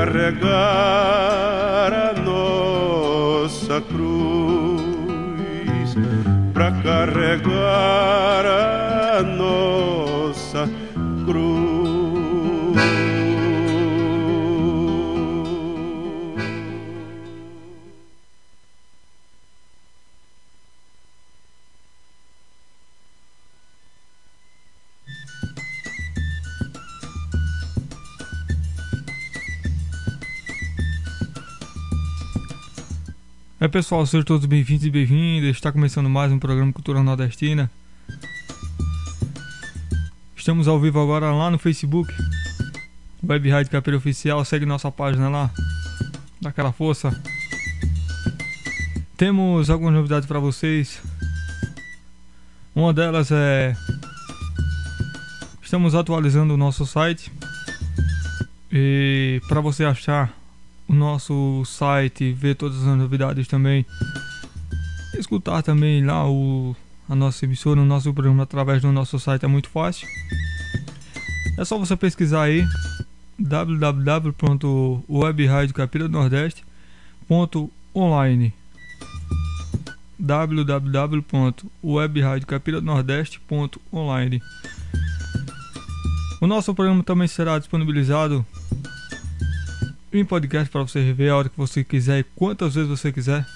carregar a nossa cruz, para carregar a pessoal, sejam todos bem-vindos e bem-vindas. Está começando mais um programa Cultura Nordestina. Estamos ao vivo agora lá no Facebook. Web Rádio Capeira Oficial, segue nossa página lá. Dá aquela força. Temos algumas novidades para vocês. Uma delas é Estamos atualizando o nosso site. E para você achar o nosso site, ver todas as novidades também, escutar também lá o, a nossa emissora, o nosso programa através do nosso site é muito fácil. É só você pesquisar aí www.webradiocapiranordeste.online www.webradiocapiranordeste.online O nosso programa também será disponibilizado em podcast para você rever a hora que você quiser e quantas vezes você quiser.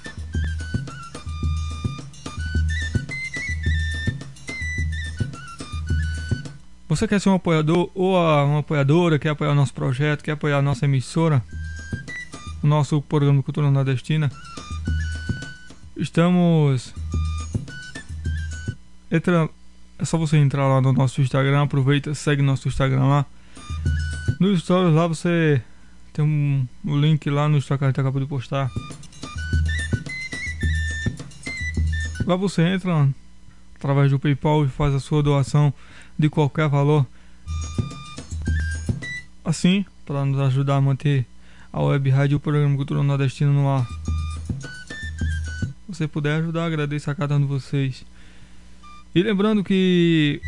Você quer ser um apoiador ou uma apoiadora, quer apoiar o nosso projeto, quer apoiar a nossa emissora, o nosso programa Cultura Nordestina? Estamos. Entra... É só você entrar lá no nosso Instagram, aproveita, segue nosso Instagram lá. No stories lá você tem um, um link lá no Instagram que acabou de postar. Lá você entra através do PayPal e faz a sua doação de qualquer valor. Assim, para nos ajudar a manter a web rádio o programa Cultura Nordestina no ar. Se você puder ajudar, agradeço a cada um de vocês. E lembrando que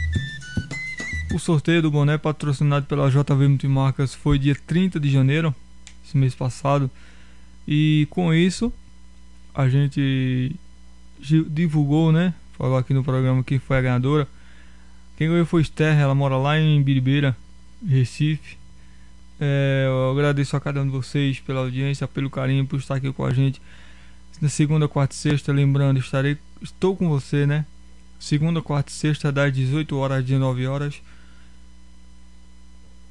o sorteio do boné patrocinado pela JV Multimarcas foi dia 30 de janeiro, esse mês passado. E com isso, a gente divulgou, né? Falou aqui no programa quem foi a ganhadora. Quem ganhou foi Esther, ela mora lá em Biribeira, Recife. É, eu agradeço a cada um de vocês pela audiência, pelo carinho, por estar aqui com a gente. Na segunda, quarta e sexta, lembrando, estarei, estou com você, né? Segunda, quarta e sexta, das 18 horas às 19 horas.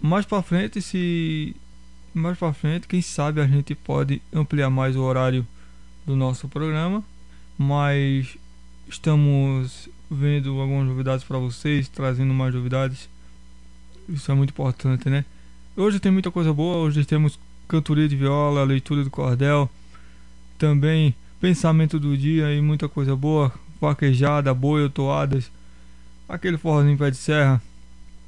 Mais para frente, se mais para frente, quem sabe a gente pode ampliar mais o horário do nosso programa, mas estamos vendo algumas novidades para vocês, trazendo mais novidades. Isso é muito importante, né? Hoje tem muita coisa boa, hoje temos cantoria de viola, leitura do cordel, também pensamento do dia e muita coisa boa, vaquejada, boi ou toadas, aquele forrozinho pé de serra.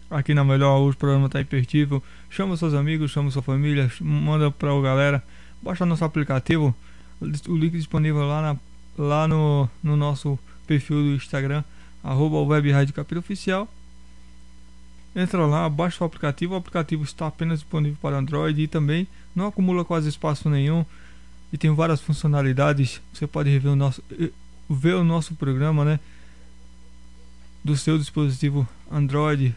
Aqui na Melhor, hoje o programa tá imperdível. Chama seus amigos, chama sua família, manda pra galera. Baixa nosso aplicativo, o link disponível lá, na, lá no, no nosso perfil do Instagram, arroba Web Rádio Oficial. Entra lá, baixa o aplicativo, o aplicativo está apenas disponível para Android e também não acumula quase espaço nenhum e tem várias funcionalidades. Você pode rever o nosso, ver o nosso programa, né? Do seu dispositivo Android.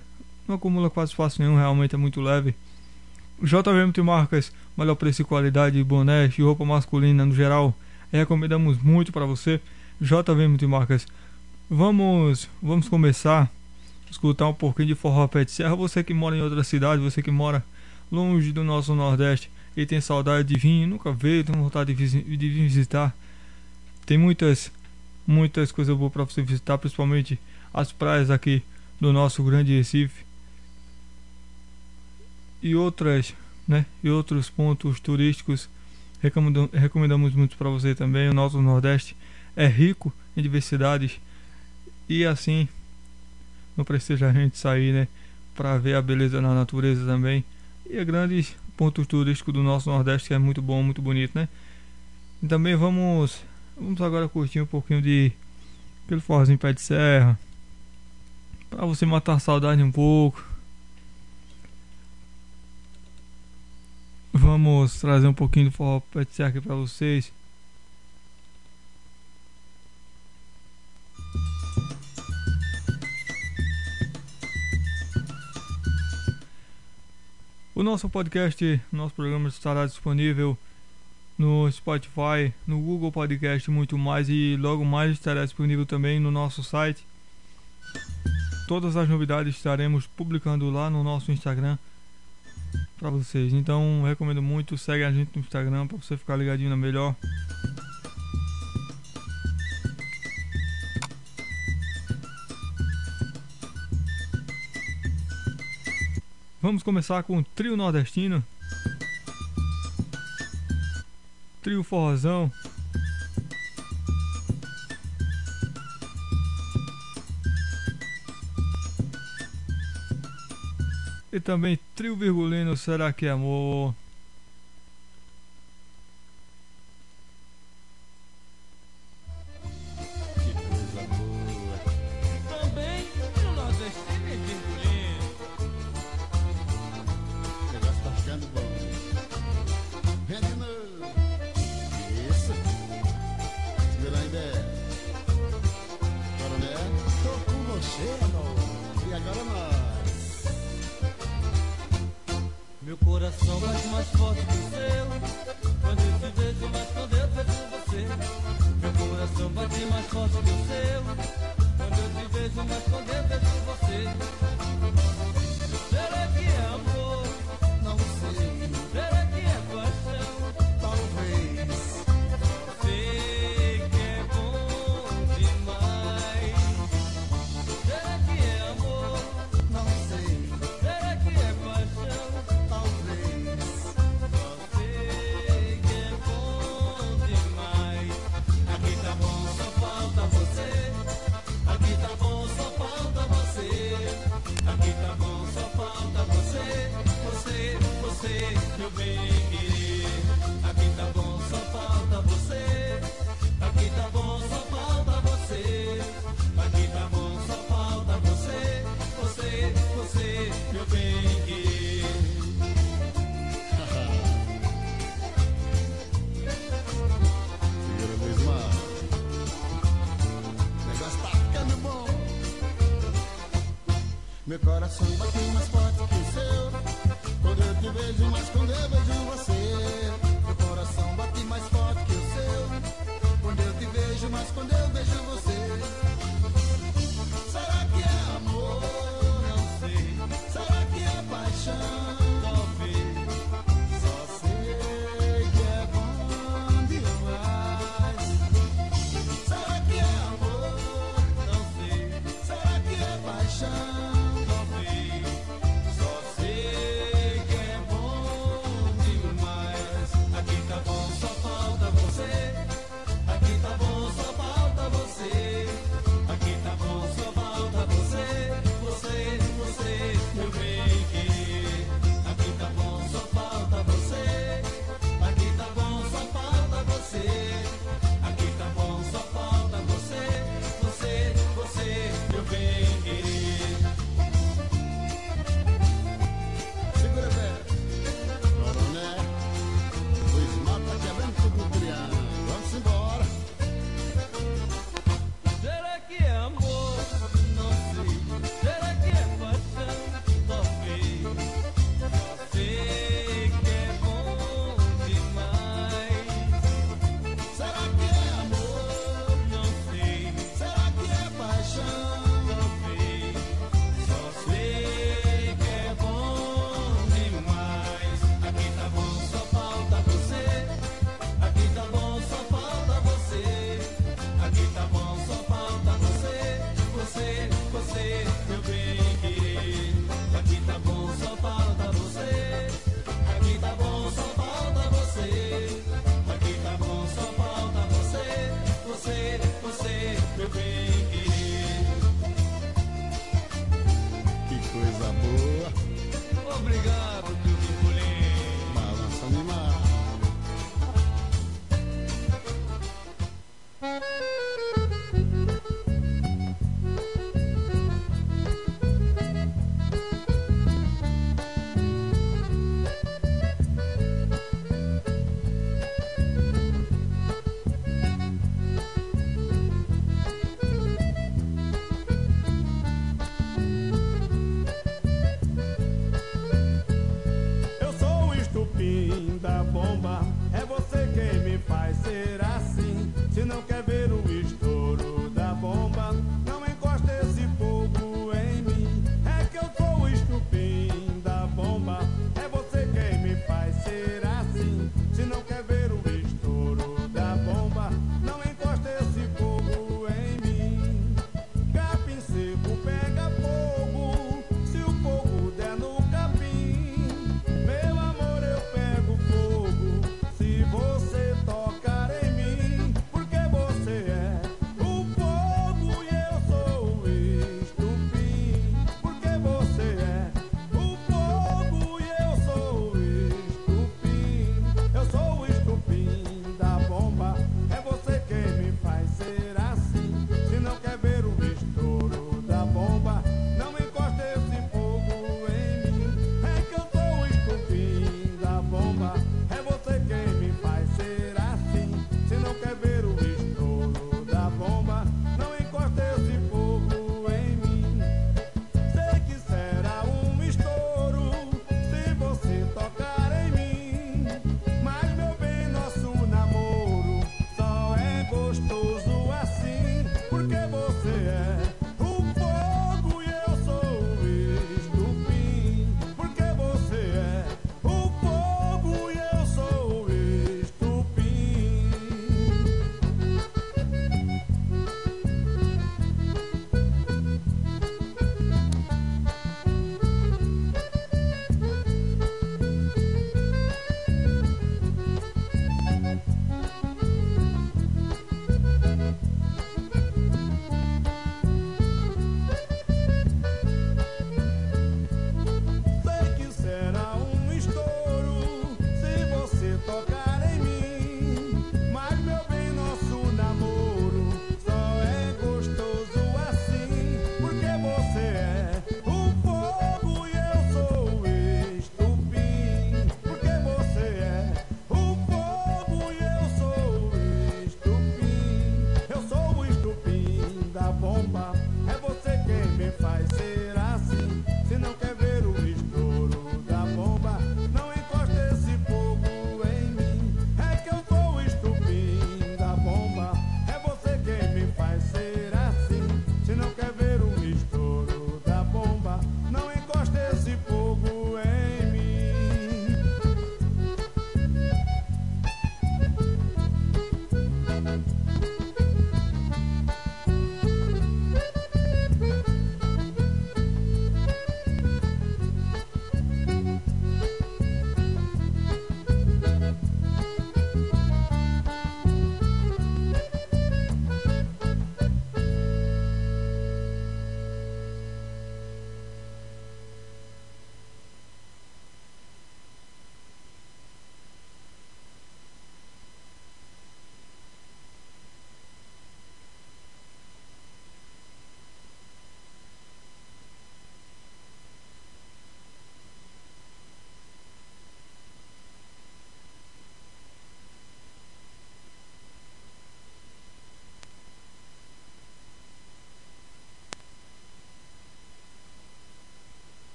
Não acumula quase espaço nenhum, realmente é muito leve. JVM Marcas, melhor preço e qualidade, boné e roupa masculina no geral. Recomendamos muito para você. JVM Marcas. Vamos, vamos começar a escutar um pouquinho de forró pé de serra. Você que mora em outra cidade, você que mora longe do nosso Nordeste e tem saudade de vir, nunca veio, tem vontade de, de vir visitar. Tem muitas, muitas coisas boas para você visitar, principalmente as praias aqui do nosso grande Recife e outras, né? E outros pontos turísticos recomendamos, recomendamos muito para você também. O nosso Nordeste é rico em diversidades e assim não precisa a gente sair, né? Para ver a beleza na natureza também e a grandes pontos turísticos do nosso Nordeste que é muito bom, muito bonito, né? E também vamos vamos agora curtir um pouquinho de aquele forrozinho pé de serra para você matar a saudade um pouco. Vamos trazer um pouquinho do forró serra aqui para vocês. O nosso podcast, nosso programa estará disponível no Spotify, no Google Podcast e muito mais e logo mais estará disponível também no nosso site. Todas as novidades estaremos publicando lá no nosso Instagram para vocês. Então recomendo muito, segue a gente no Instagram para você ficar ligadinho na melhor. Vamos começar com o trio nordestino. Trio forrozão. E também trio virgulino, será que é amor?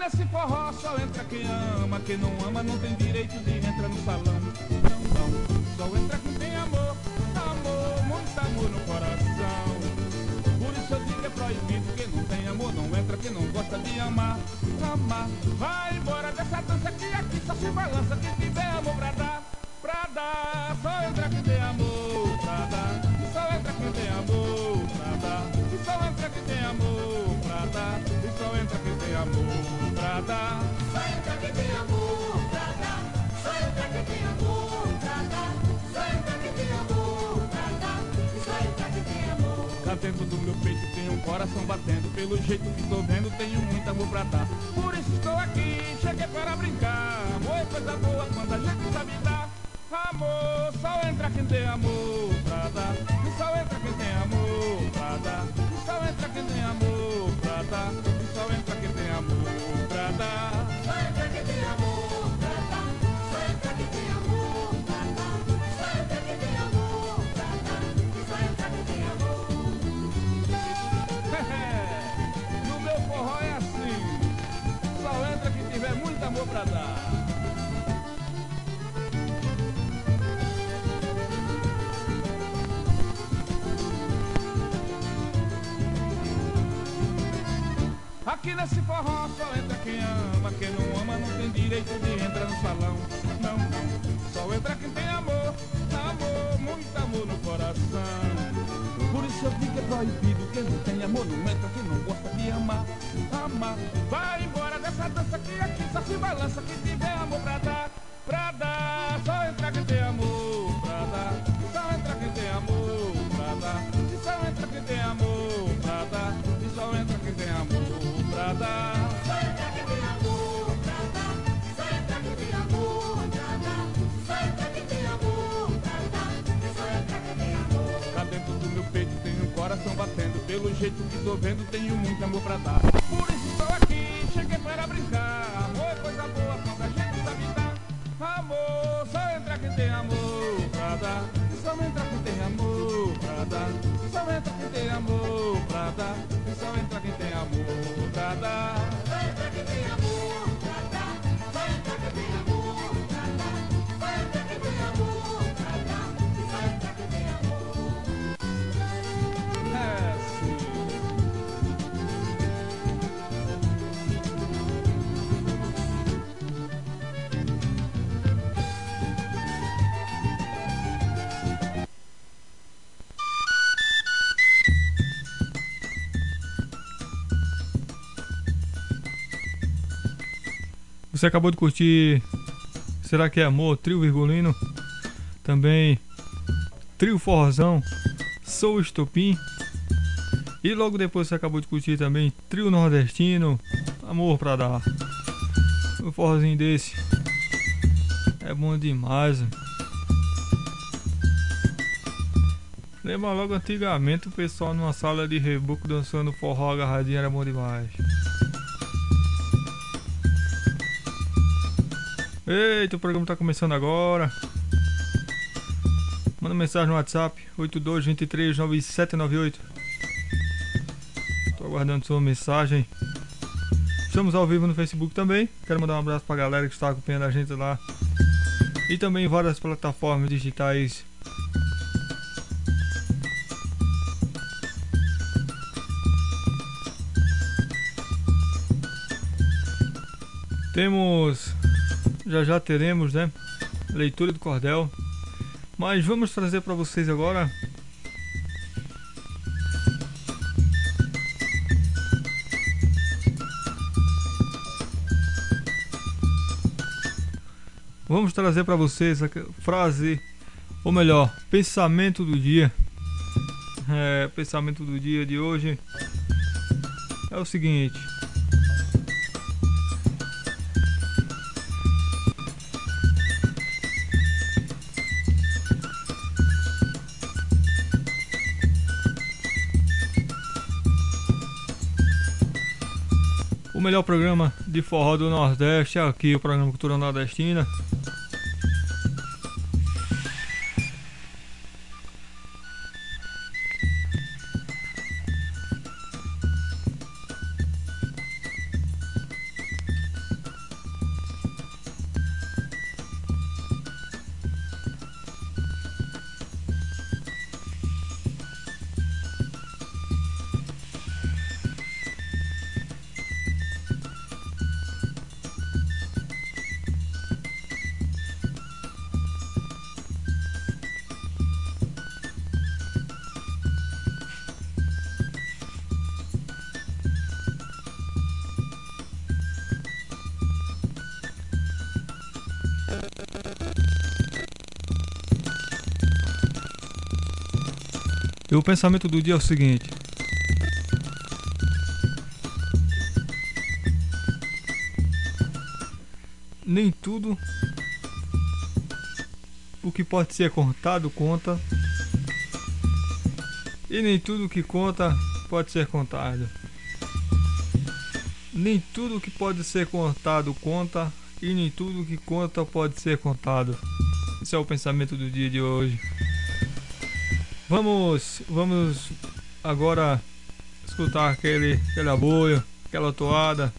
Nesse forró só entra quem ama, quem não ama não tem direito de entrar no salão. Não, não, só entra quem tem amor, amor, muito amor no coração. Por isso eu digo é proibido, quem não tem amor não entra, quem não gosta de amar, amar. Vai embora dessa dança que aqui só se balança, quem tiver amor pra dar, pra dar. Só entra quem tem amor pra dar, só entra quem tem amor pra dar, só entra quem tem amor pra dar, só entra quem tem amor pra dar. Só entra quem tem amor pra dar. Só entra quem tem amor pra dar. Só entra quem tem amor pra dar. Só entra quem tem amor. Cá dentro do meu peito tem um coração batendo Pelo jeito que tô vendo tenho muito amor pra dar Por isso estou aqui, cheguei para brincar Amor é coisa boa quando a gente sabe dar Amor, só entra quem tem amor pra dar E só entra quem tem amor pra dar E só entra quem tem amor pra dar. Aqui nesse forró só entra quem ama Quem não ama não tem direito de entrar no salão. Não, não, só entra quem tem amor amor no coração. Por isso que é proibido Quem não tem amor não entra Quem não gosta de amar, amar. Vai embora dessa dança que aqui só se balança Quem tiver amor pra dar, pra dar batendo. Pelo jeito que tô vendo tenho muito amor pra dar. Por isso estou aqui, cheguei para brincar. Amor é coisa boa quando a gente sabe dar. Amor, só entra quem tem amor pra dar. Só entra quem tem amor pra dar. Só entra quem tem amor pra dar. Só entra quem tem amor pra dar. Só entra quem tem amor Você acabou de curtir Será que é Amor? Trio Virgulino. Também Trio Forrozão. Sou Estopim. E logo depois você acabou de curtir também Trio Nordestino. Amor pra dar. Um forrozinho desse. É bom demais. Lembra logo antigamente o pessoal numa sala de reboco dançando forró agarradinho era bom demais. Eita, o programa tá começando agora. Manda mensagem no WhatsApp 82239798. Tô aguardando sua mensagem. Estamos ao vivo no Facebook também. Quero mandar um abraço pra galera que está acompanhando a gente lá. E também várias plataformas digitais. Temos já já teremos, né? Leitura do cordel. Mas vamos trazer para vocês agora Vamos trazer para vocês a frase, ou melhor, pensamento do dia. É, pensamento do dia de hoje é o seguinte: O melhor programa de forró do Nordeste é aqui, o programa Cultura Nordestina. Pensamento do dia é o seguinte: nem tudo o que pode ser contado conta, e nem tudo que conta pode ser contado. Nem tudo que pode ser contado conta, e nem tudo que conta pode ser contado. Esse é o pensamento do dia de hoje. Vamos, vamos agora escutar aquele, aquele aboio, aquela toada,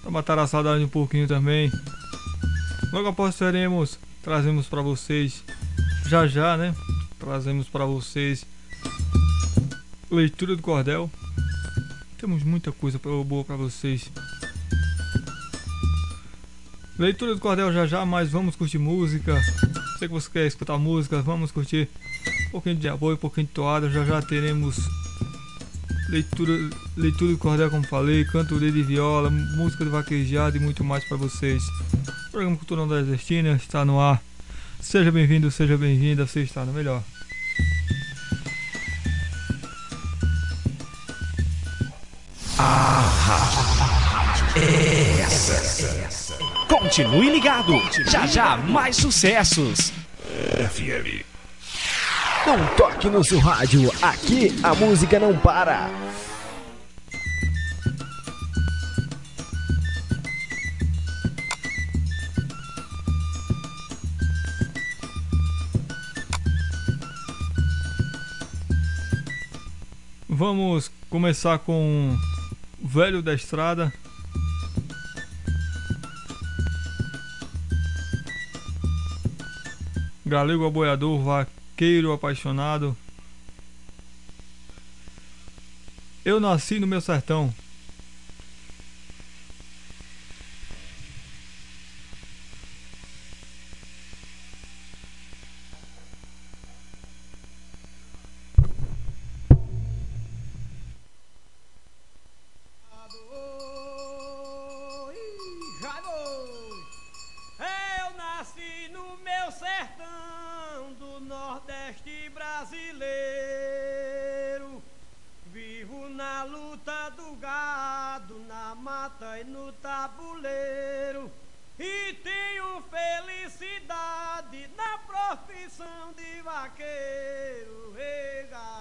para matar a saudade um pouquinho também. Logo após teremos, trazemos para vocês, já já, né? Trazemos para vocês leitura do cordel. Temos muita coisa boa para vocês. Leitura do cordel já já, mas vamos curtir música. Sei que você quer escutar música, vamos curtir um pouquinho de apoio, um pouquinho de toada. Já já teremos leitura, leitura do cordel, como falei, cantoria de viola, música de vaquejado e muito mais para vocês. O programa Cultura Nordestina está no ar. Seja bem-vindo, seja bem-vinda, você está no melhor. Continue ligado. Já já mais sucessos. FM. Não toque no seu rádio, aqui a música não para. Vamos começar com Velho da Estrada. Galego aboiador, vaqueiro apaixonado. Eu nasci no meu sertão. Eu nasci no meu sertão Nordeste brasileiro. Vivo na luta do gado, na mata e no tabuleiro. E tenho felicidade na profissão de vaqueiro, regado.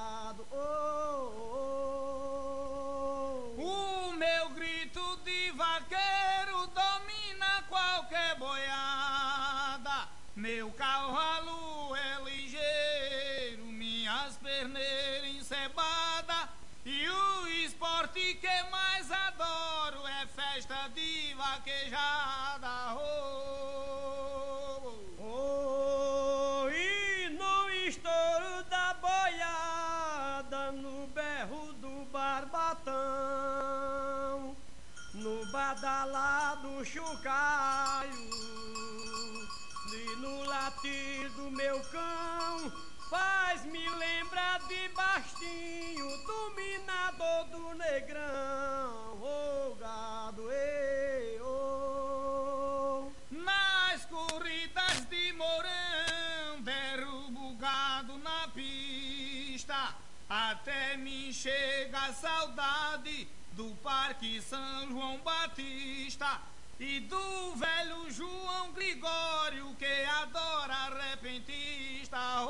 Do meu cão, faz me lembrar de Bastinho, dominador do negrão, ô gado, ei, ô. Nas corridas de Mourão, derrubo gado na pista, até me chega a saudade do Parque São João Batista e do velho João Gregório que adora repentista. Oi.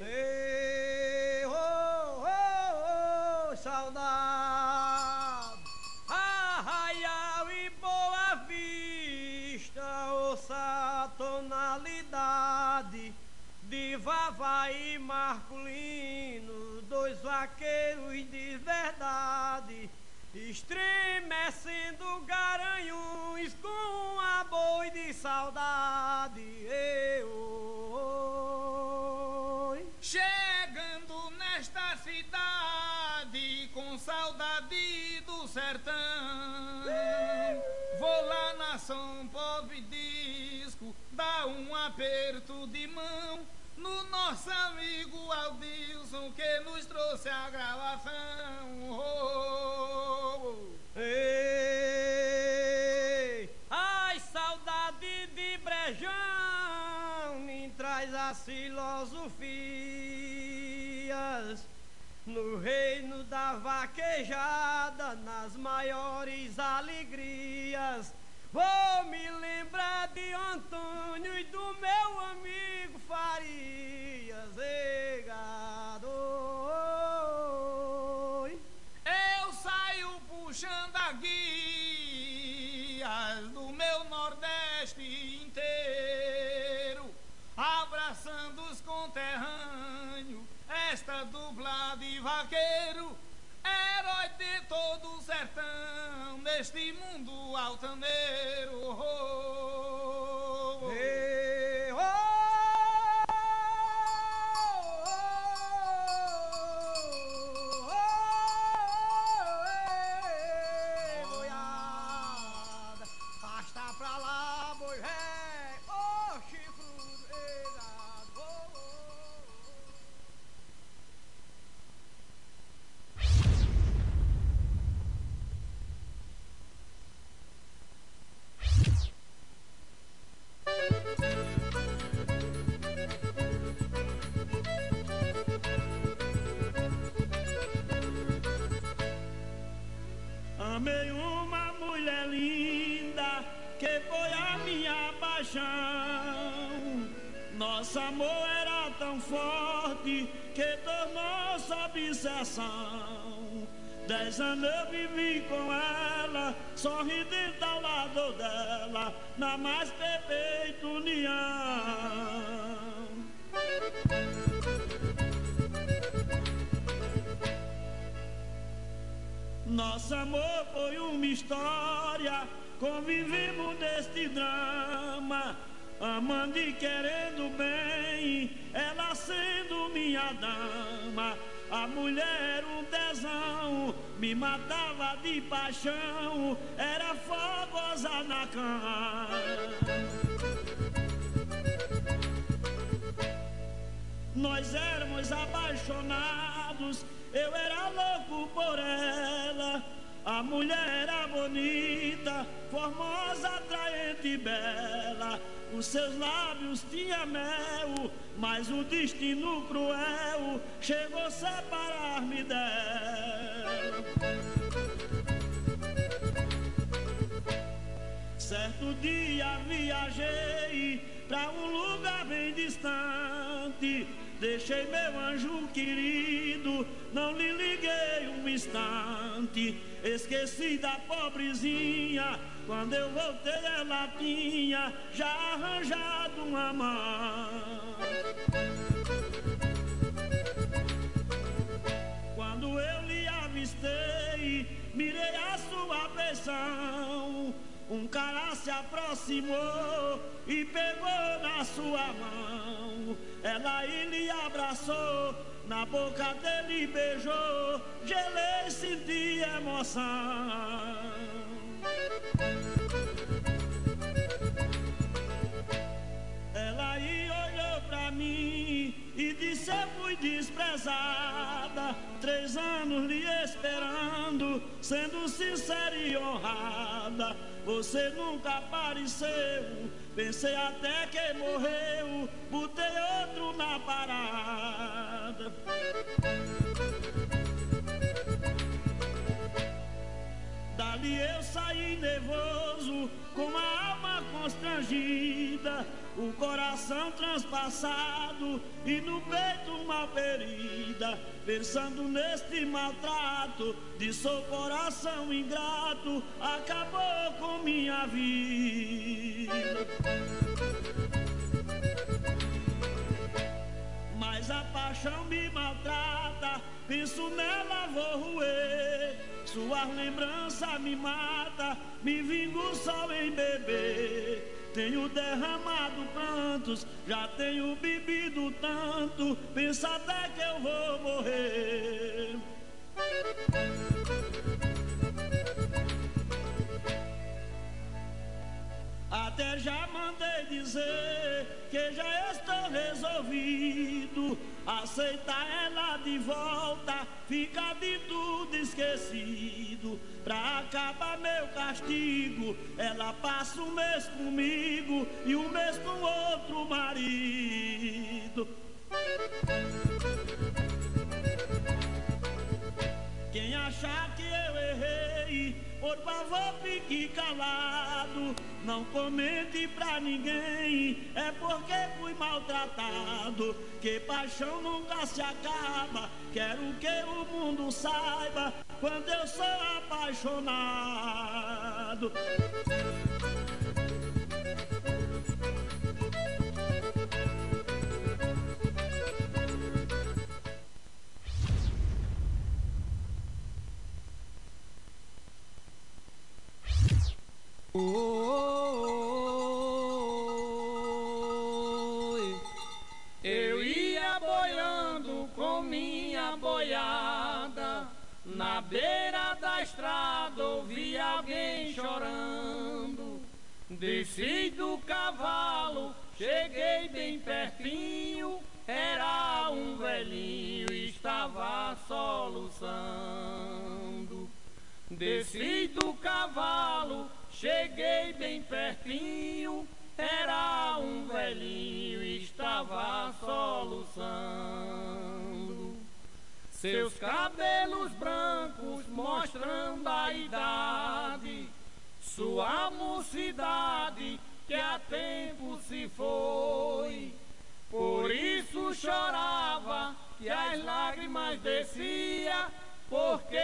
Ei, oh, oh, oh, saudade. Arraial e Boa Vista, ouça a tonalidade de Vavá e Marculino, dois vaqueiros de verdade, estremecendo garanhões com a boi de saudade. Oi. Chegando nesta cidade com saudade do sertão, vou lá na São Pobre Disco, dar um aperto de mão no nosso amigo Aldilson que nos trouxe a gravação. Oh, oh. Ei, ai, saudade de Brejão me traz as filosofias. No reino da vaquejada, nas maiores alegrias Vou me lembrar de Antônio e do meu amigo Farias, egado. Eu saio puxando a guias do meu Nordeste inteiro, abraçando os conterrâneos, esta dupla de vaqueiro, herói de todo o sertão, neste mundo altaneiro. Oh. Que tornou-se obsessão. Dez anos eu vivi com ela, sorridente ao lado dela, na mais perfeita união. Nosso amor foi uma história, convivemos neste drama, amando e querendo bem, ela sendo minha dama. A mulher um tesão, me matava de paixão, era fogosa na cama. Nós éramos apaixonados, eu era louco por ela. A mulher era bonita, formosa, atraente e bela. Os seus lábios tinham mel, mas o destino cruel chegou a separar-me dela. Certo dia viajei pra um lugar bem distante. Deixei meu anjo querido, não lhe liguei um instante. Esqueci da pobrezinha, quando eu voltei ela tinha já arranjado um amante. Quando eu lhe avistei, mirei a sua pressão. Um cara se aproximou e pegou na sua mão. Ela lhe abraçou, na boca dele beijou. Gelei, senti emoção. Ela aí olhou pra mim e disse: Eu fui desprezada. Três anos lhe esperando, sendo sincera e honrada. Você nunca apareceu. Pensei até que morreu. Botei outro na parada. Dali eu saí nervoso, com a alma constrangida, o coração transpassado e no peito uma ferida. Pensando neste maltrato de seu coração ingrato, acabou com minha vida. Mas a paixão me maltrata, penso nela, vou roer. Suas lembranças me mata, me vingo só em beber. Tenho derramado prantos, já tenho bebido tanto, pensa até que eu vou morrer. Até já mandei dizer que já estou resolvido. Aceitar ela de volta, fica de tudo esquecido. Pra acabar meu castigo, ela passa um mês comigo e um mês com outro marido. Quem achar que eu errei, por favor fique calado. Não comente pra ninguém, é porque fui maltratado. Que paixão nunca se acaba. Quero que o mundo saiba quando eu sou apaixonado. Eu ia boiando com minha boiada. Na beira da estrada ouvi alguém chorando. Desci do cavalo, cheguei bem pertinho. Era um velhinho, estava soluçando. Desci do cavalo, cheguei bem pertinho era um velhinho, estava soluçando. Seus cabelos brancos mostrando a idade, sua mocidade que há tempo se foi. Por isso chorava que as lágrimas descia, porque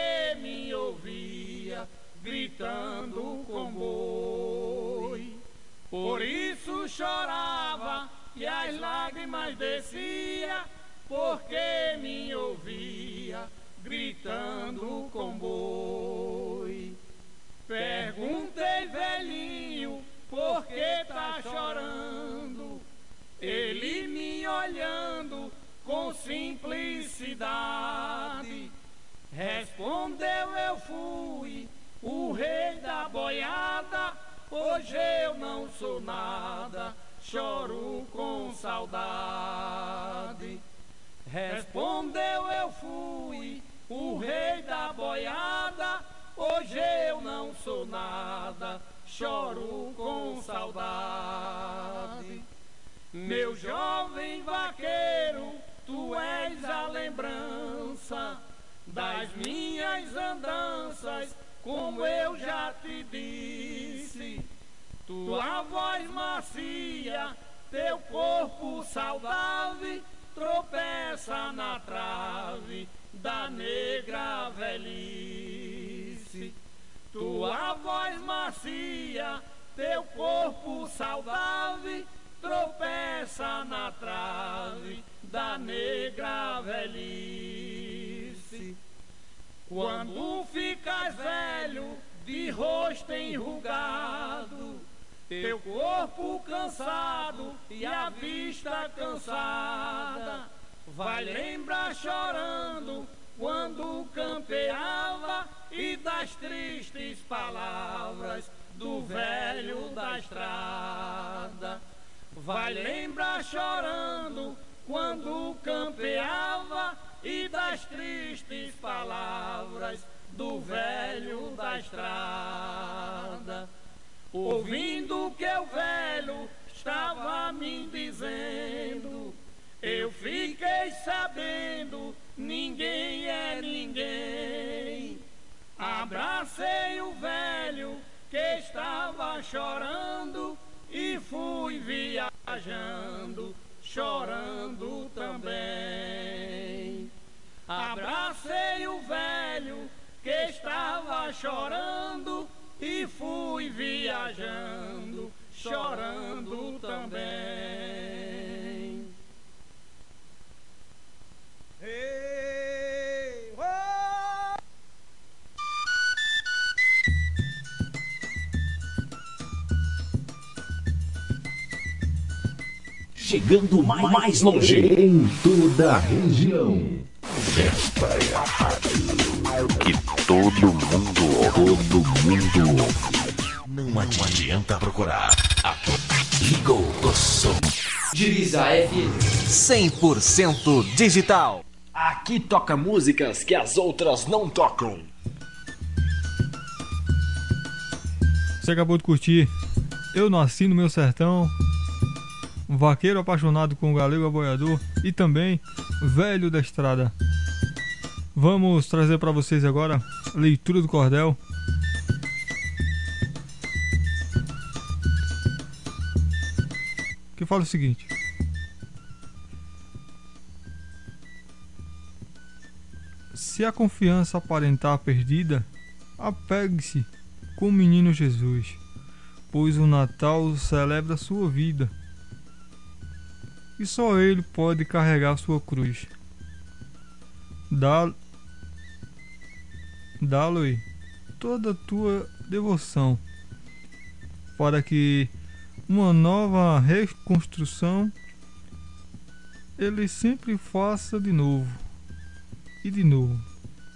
chorava e as lágrimas descia, porque me ouvia gritando com boi. Perguntei velhinho, por que tá chorando? Ele me olhando com simplicidade. Respondeu eu fui o rei da boiada Hoje eu não sou nada, choro com saudade. Respondeu eu fui o rei da boiada. Hoje eu não sou nada, choro com saudade. Meu jovem vaqueiro, tu és a lembrança das minhas andanças como eu já te disse, tua voz macia, teu corpo saudável, tropeça na trave da negra velhice. Tua voz macia, teu corpo saudável, tropeça na trave da negra velhice. Quando ficas velho, de rosto enrugado, teu corpo cansado e a vista cansada, vai lembrar chorando quando campeava e das tristes palavras do velho da estrada. Vai lembrar chorando quando campeava das tristes palavras do velho da estrada. Ouvindo que o velho estava me dizendo, eu fiquei sabendo, ninguém é ninguém. Abracei o velho que estava chorando e fui viajando, chorando também. Abracei o velho que estava chorando e fui viajando, chorando também. Ei, oh! Chegando mais, mais longe em toda a região. Que todo mundo, todo mundo ouve. Não adianta procurar. Ligou o som. Diriza FM 100% digital. Aqui toca músicas que as outras não tocam. Você acabou de curtir Eu Nasci no Meu Sertão, Vaqueiro Apaixonado com o Galego Aboiador e também Velho da Estrada. Vamos trazer para vocês agora leitura do cordel. Que fala o seguinte: Se a confiança aparentar perdida, apegue-se com o menino Jesus, pois o Natal celebra sua vida e só ele pode carregar sua cruz. Dá- Dá-lhe toda a tua devoção, para que uma nova reconstrução ele sempre faça de novo e de novo.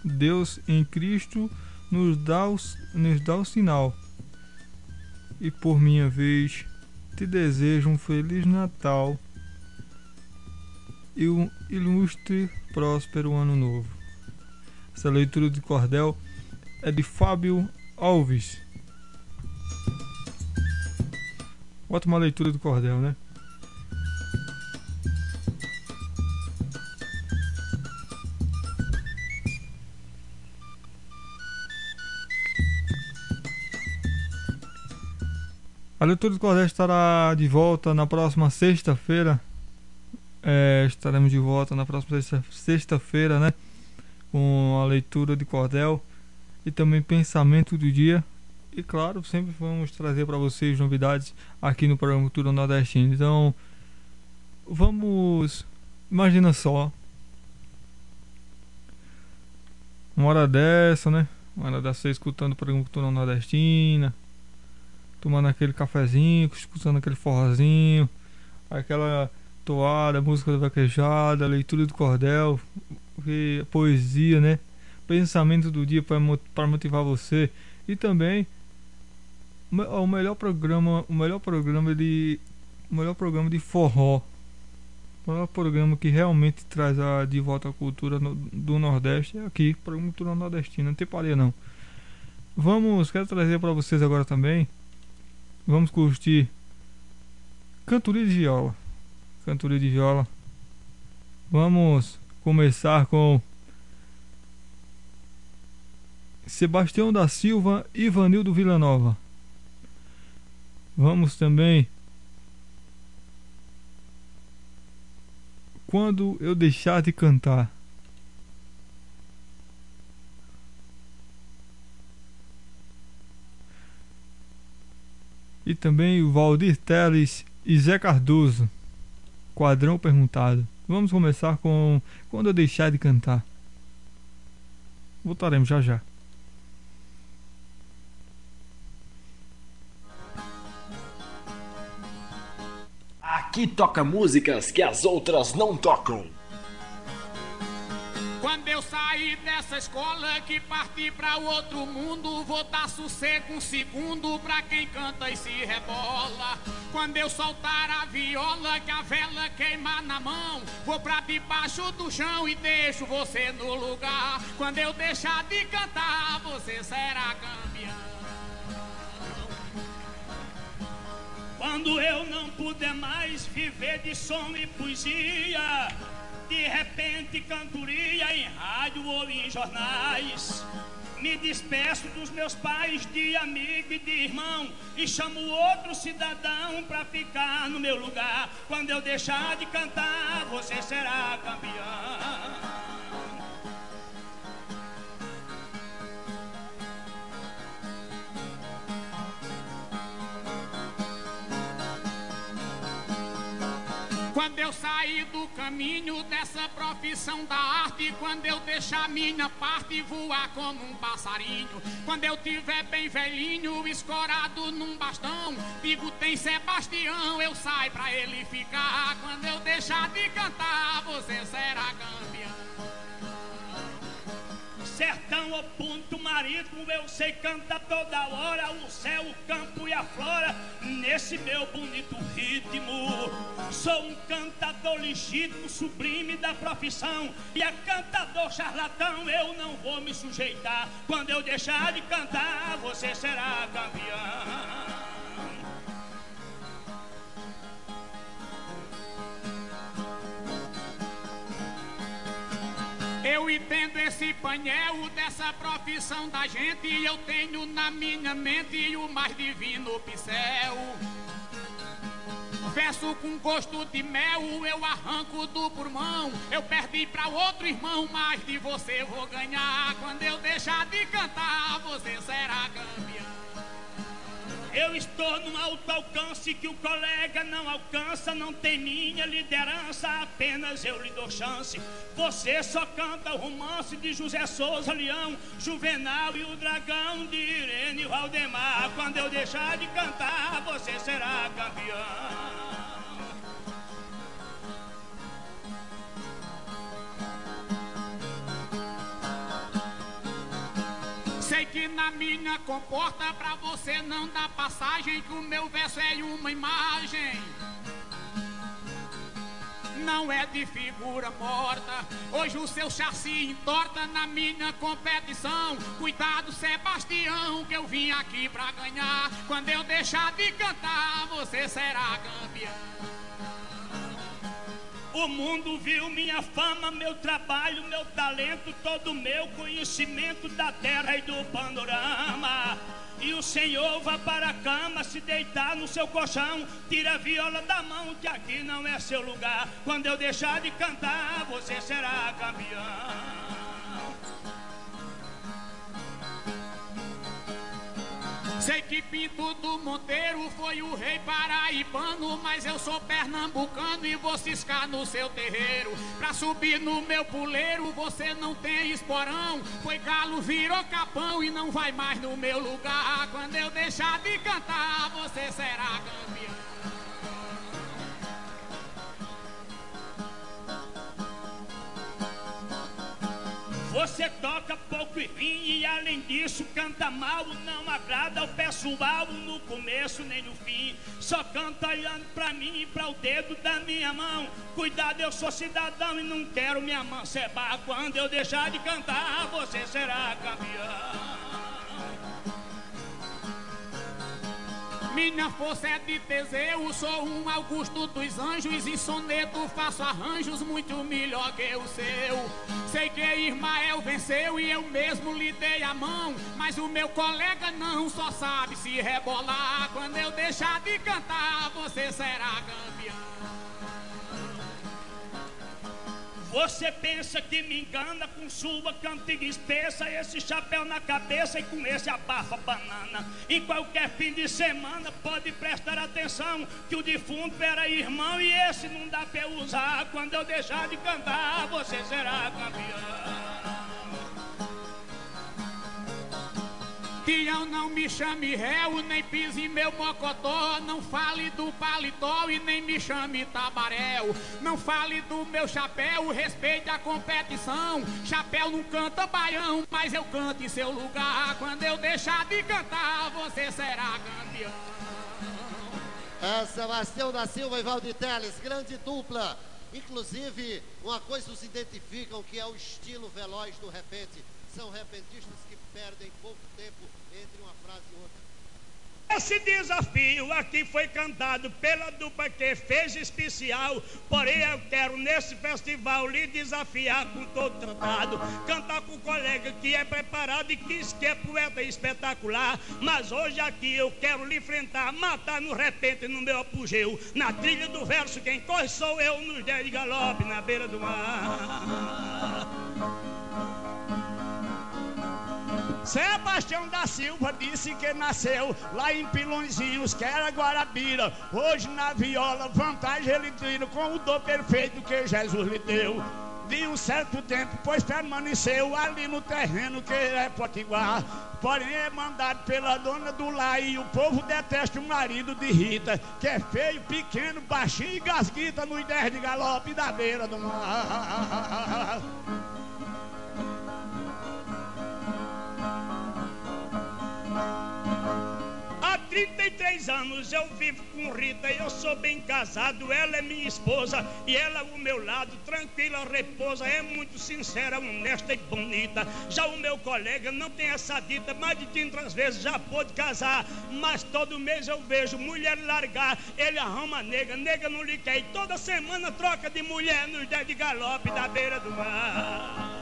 Deus em Cristo nos dá o, nos dá o sinal. E por minha vez te desejo um feliz Natal e um ilustre próspero ano novo. Essa leitura de cordel é de Fábio Alves. Ótima leitura do cordel, né? A leitura do cordel estará de volta na próxima sexta-feira. É, estaremos de volta na próxima sexta- sexta-feira, né? Com a leitura de cordel e também pensamento do dia. E claro, sempre vamos trazer para vocês novidades aqui no programa Cultura Nordestino. Então, vamos. Imagina só. Uma hora dessa, né? Uma hora dessa, escutando o programa Cultura Nordestina. Tomando aquele cafezinho, escutando aquele forrozinho. Aquela toada, música da vaquejada, leitura do cordel, poesia, né? Pensamento do dia para motivar você e também o me- o melhor programa, o melhor programa de o melhor programa de forró. O melhor programa que realmente traz a de volta a cultura no- do Nordeste é aqui, programa Cultura Nordestina, não tem pareia não. Vamos, quero trazer para vocês agora também. Vamos curtir cantoria de viola cantoria de viola. Vamos começar com Sebastião da Silva e Vanildo Villanova. Vamos também Quando eu deixar de cantar. E também o Valdir Teles e Zé Cardoso. Quadrão perguntado. Vamos começar com Quando eu deixar de cantar. Voltaremos já já. Aqui toca músicas que as outras não tocam. Quando eu sair dessa escola que partir pra outro mundo, vou dar sossego um segundo pra quem canta e se rebola. Quando eu soltar a viola que a vela queimar na mão, vou pra debaixo do chão e deixo você no lugar. Quando eu deixar de cantar, você será campeão. Quando eu não puder mais viver de som e poesia, de repente cantoria em rádio ou em jornais. Me despeço dos meus pais, de amigo e de irmão, e chamo outro cidadão pra ficar no meu lugar. Quando eu deixar de cantar, você será campeão. Quando eu sair do caminho dessa profissão da arte, quando eu deixar minha parte voar como um passarinho, quando eu tiver bem velhinho, escorado num bastão, digo tem Sebastião, eu saio pra ele ficar. Quando eu deixar de cantar, você será campeão. Sertão ou ponto marítimo, eu sei cantar toda hora o céu, o campo e aflora nesse meu bonito ritmo. Sou um cantador legítimo, sublime da profissão. E a cantador charlatão eu não vou me sujeitar. Quando eu deixar de cantar, você será campeão. Eu entendo esse painel dessa profissão da gente e eu tenho na minha mente o mais divino pincel. Verso com gosto de mel, eu arranco do pulmão. Eu perdi pra outro irmão, mas de você vou ganhar. Quando eu deixar de cantar, você será campeão. Eu estou num alto alcance que o colega não alcança, não tem minha liderança, apenas eu lhe dou chance. Você só canta o romance de José Souza Leão, Juvenal e o Dragão de Irene Valdemar. Quando eu deixar de cantar, você será campeão. Que na minha comporta pra você não dar passagem, que o meu verso é uma imagem. Não é de figura morta. Hoje o seu chassi entorta na minha competição. Cuidado, Sebastião, que eu vim aqui pra ganhar. Quando eu deixar de cantar, você será campeão. O mundo viu minha fama, meu trabalho, meu talento, todo o meu conhecimento da terra e do panorama. E o Senhor vá para a cama se deitar no seu colchão. Tira a viola da mão, que aqui não é seu lugar. Quando eu deixar de cantar, você será campeão. Sei que Pinto do Monteiro foi o rei paraibano, mas eu sou pernambucano e vou ciscar no seu terreiro. Pra subir no meu puleiro, você não tem esporão. Foi galo, virou capão e não vai mais no meu lugar. Quando eu deixar de cantar, você será campeão. Você toca pouco e fim e além disso canta mal, não agrada ao pessoal no começo nem no fim. Só canta olhando pra mim e pra o dedo da minha mão. Cuidado, eu sou cidadão e não quero me amancebar. Quando eu deixar de cantar, você será campeão. Minha força é de Teseu, sou um Augusto dos Anjos. Em soneto faço arranjos muito melhor que o seu. Sei que Ismael venceu e eu mesmo lhe dei a mão. Mas o meu colega não só sabe se rebolar. Quando eu deixar de cantar, você será campeão. Você pensa que me engana com sua cantiga espessa, esse chapéu na cabeça e com esse abafa banana. Em qualquer fim de semana pode prestar atenção que o defunto era irmão e esse não dá pra usar. Quando eu deixar de cantar, você será campeão. Tião, não me chame réu, nem pise meu mocotó. Não fale do paletó e nem me chame tabaréu. Não fale do meu chapéu, respeite a competição. Chapéu não canta baião, mas eu canto em seu lugar. Quando eu deixar de cantar, você será campeão. É Sebastião da Silva e Valdir Teles, grande dupla. Inclusive, uma coisa os identificam que é o estilo veloz do repente. São repentistas que perdem pouco tempo entre uma frase e outra. Esse desafio aqui foi cantado pela dupla que fez especial. Porém, eu quero nesse festival lhe desafiar com todo tratado. Cantar com o colega que é preparado e que que é poeta espetacular. Mas hoje aqui eu quero lhe enfrentar, matar no repente no meu apogeu. Na trilha do verso, quem corre sou eu nos dez de galope na beira do mar. Sebastião da Silva disse que nasceu lá em Pilõezinhos, que era Guarabira. Hoje na viola, vantagem ele tira com o dom perfeito que Jesus lhe deu. De um certo tempo, pois permaneceu ali no terreno que é Potiguar. Porém, é mandado pela dona do lar e o povo detesta o marido de Rita, que é feio, pequeno, baixinho e gasguita nos dez de galope da beira do mar. 33 anos eu vivo com Rita, eu sou bem casado, ela é minha esposa e ela ao meu lado, tranquila, repousa, é muito sincera, honesta e bonita. Já o meu colega não tem essa dita, mais de 30 vezes já pôde casar, mas todo mês eu vejo mulher largar, ele arruma nega, nega não lhe quer, e toda semana troca de mulher nos dias de galope da beira do mar.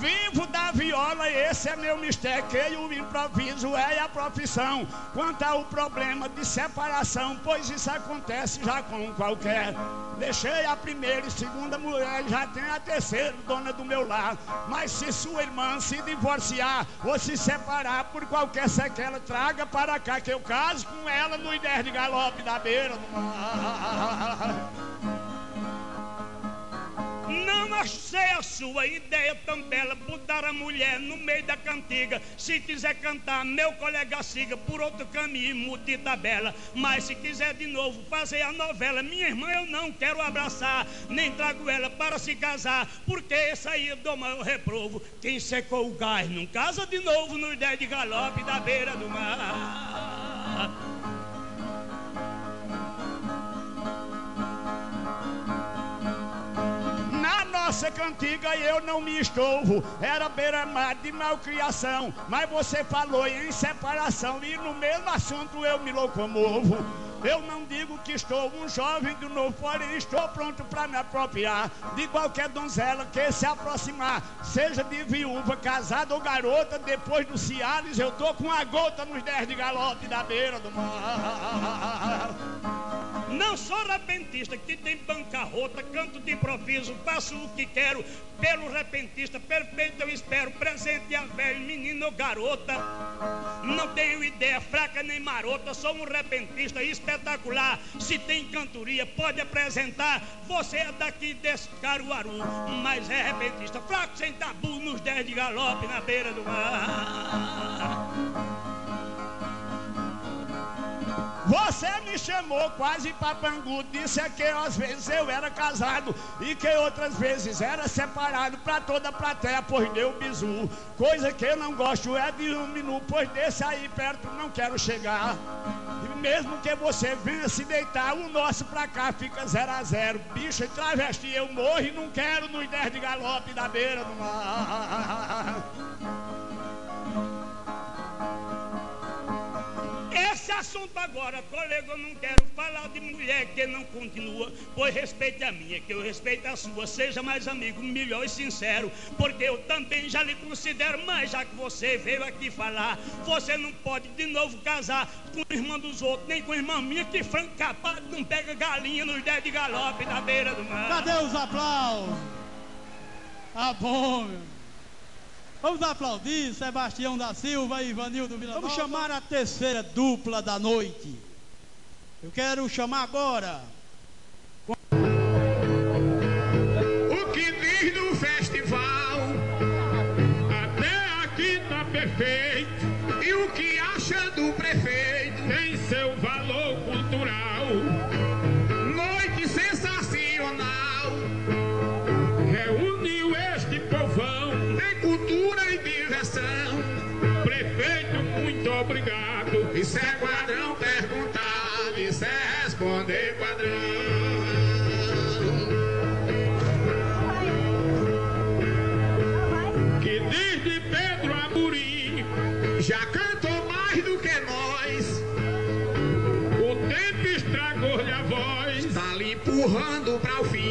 Vivo da viola, esse é meu mistério. Que o improviso é a profissão. Quanto ao problema de separação, pois isso acontece já com qualquer. Deixei a primeira e segunda mulher, já tem a terceira, dona do meu lar. Mas se sua irmã se divorciar ou se separar por qualquer sequela, traga para cá que eu caso com ela no ideia de galope da beira do mar. Não achei a sua ideia tão bela, botar a mulher no meio da cantiga. Se quiser cantar, meu colega siga por outro caminho, mude tabela. Mas se quiser de novo fazer a novela, minha irmã eu não quero abraçar, nem trago ela para se casar, porque esse aí eu dou maior reprovo. Quem secou o gás não casa de novo no ideia de galope da beira do mar. Nossa cantiga eu não me estouvo, era beira-mar de malcriação. Mas você falou em separação e no mesmo assunto eu me locomovo. Eu não digo que estou um jovem do novo, porém estou pronto para me apropriar de qualquer donzela que se aproximar, seja de viúva, casada ou garota. Depois do Cialis, eu tô com a gota nos dez de galope da beira do mar. Não sou repentista que tem bancarrota, canto de improviso, faço o que quero. Pelo repentista, perfeito eu espero, presente a velho, menino ou garota. Não tenho ideia fraca nem marota, sou um repentista espetacular. Se tem cantoria, pode apresentar. Você é daqui desse Caruaru, mas é repentista, fraco sem tabu, nos dez de galope na beira do mar. Você me chamou quase papangu, disse que às vezes eu era casado e que outras vezes era separado pra toda a plateia, pois deu bizu. Coisa que eu não gosto é de um minuto, pois desse aí perto não quero chegar. E mesmo que você venha se deitar, o nosso pra cá fica zero a zero. Bicho e travesti, eu morro e não quero nos 10 de galope da beira do mar. Esse assunto agora, colega, eu não quero falar de mulher que não continua, pois respeite a minha, que eu respeito a sua, seja mais amigo, melhor e sincero, porque eu também já lhe considero, mas já que você veio aqui falar, você não pode de novo casar com irmã dos outros, nem com irmã minha, que franco capaz não pega galinha nos dez de galope na beira do mar. Cadê os aplausos? Tá bom, meu. Vamos aplaudir Sebastião da Silva e Ivanildo Vila Vamos chamar a terceira dupla da noite. Eu quero chamar agora. O que diz do festival? Até aqui tá perfeito. E o que acha do prefeito? Tem seu Isso é quadrão perguntar. Isso é responder quadrão. que desde Pedro Amorim já cantou mais do que nós. O tempo estragou-lhe a voz, tá lhe empurrando para o fim.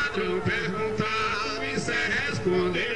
Quadrão perguntado. Isso é responder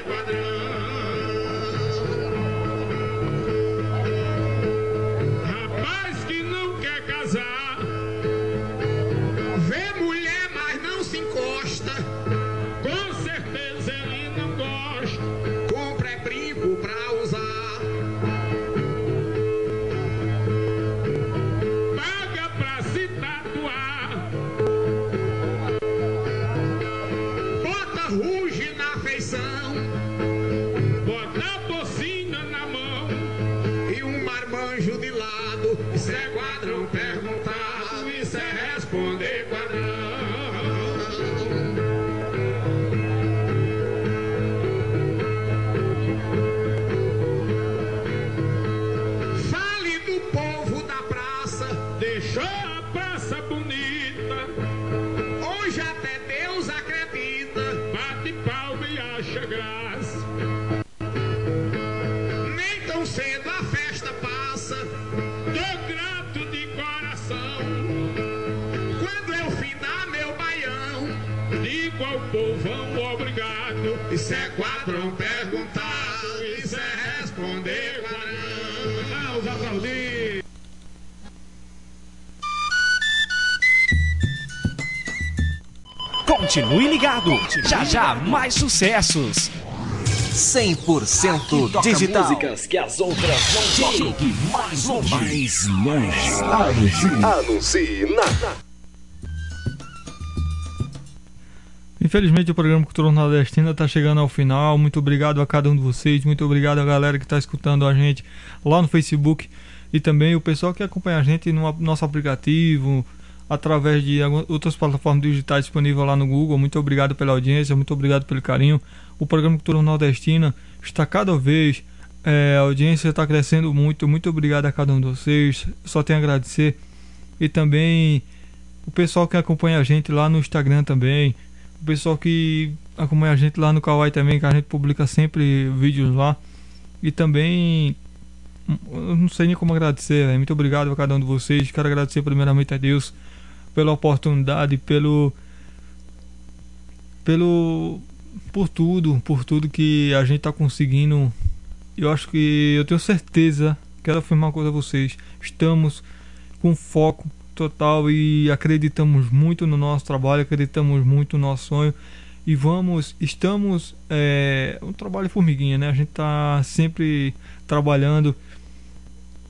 povão obrigado. Isso é quadrão perguntado. Isso é responder quadrão. Vamos aplaudir. Continue ligado. Já já mais sucessos. 100% digital. músicas que as outras não tocam. Chegue mais longe. Mais longe. Anuncie, anuncie na Infelizmente o programa Cultura Nordestina está chegando ao final. Muito obrigado a cada um de vocês. Muito obrigado a galera que está escutando a gente lá no Facebook e também o pessoal que acompanha a gente no nosso aplicativo, através de outras plataformas digitais disponíveis lá no Google. Muito obrigado pela audiência, muito obrigado pelo carinho. O programa Cultura Nordestina está cada vez, é, a audiência está crescendo muito. Muito obrigado a cada um de vocês. Só tenho a agradecer. E também o pessoal que acompanha a gente lá no Instagram também. O pessoal que acompanha a gente lá no Kawaii também, que a gente publica sempre vídeos lá. E também. Não sei nem como agradecer, véio. muito obrigado a cada um de vocês. Quero agradecer primeiramente a Deus pela oportunidade, pelo. pelo. por tudo, por tudo que a gente tá conseguindo. Eu acho que. eu tenho certeza, quero afirmar uma coisa a vocês. Estamos com foco total e acreditamos muito no nosso trabalho, acreditamos muito no nosso sonho e vamos, estamos é um trabalho formiguinha, né? A gente tá sempre trabalhando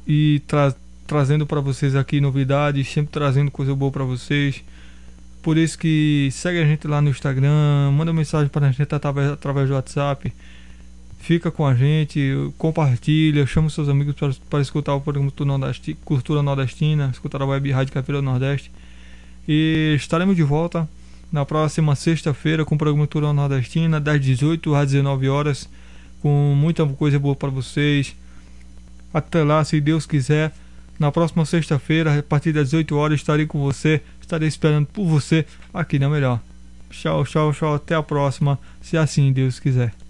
e tra trazendo para vocês aqui novidades, sempre trazendo coisa boa para vocês. Por isso que segue a gente lá no Instagram, manda mensagem para a gente através, através do WhatsApp. Fica com a gente, compartilha, chama seus amigos para, para escutar o programa Cultura Nordesti- Cultura Nordestina, escutar a web Rádio Caveira do Nordeste. E estaremos de volta na próxima sexta-feira com o programa Tural Nordestina, das 18 às 19 horas, com muita coisa boa para vocês. Até lá, se Deus quiser. Na próxima sexta-feira, a partir das 18 horas, estarei com você. Estarei esperando por você aqui na Melhor. Tchau, tchau, tchau. Até a próxima, se assim Deus quiser.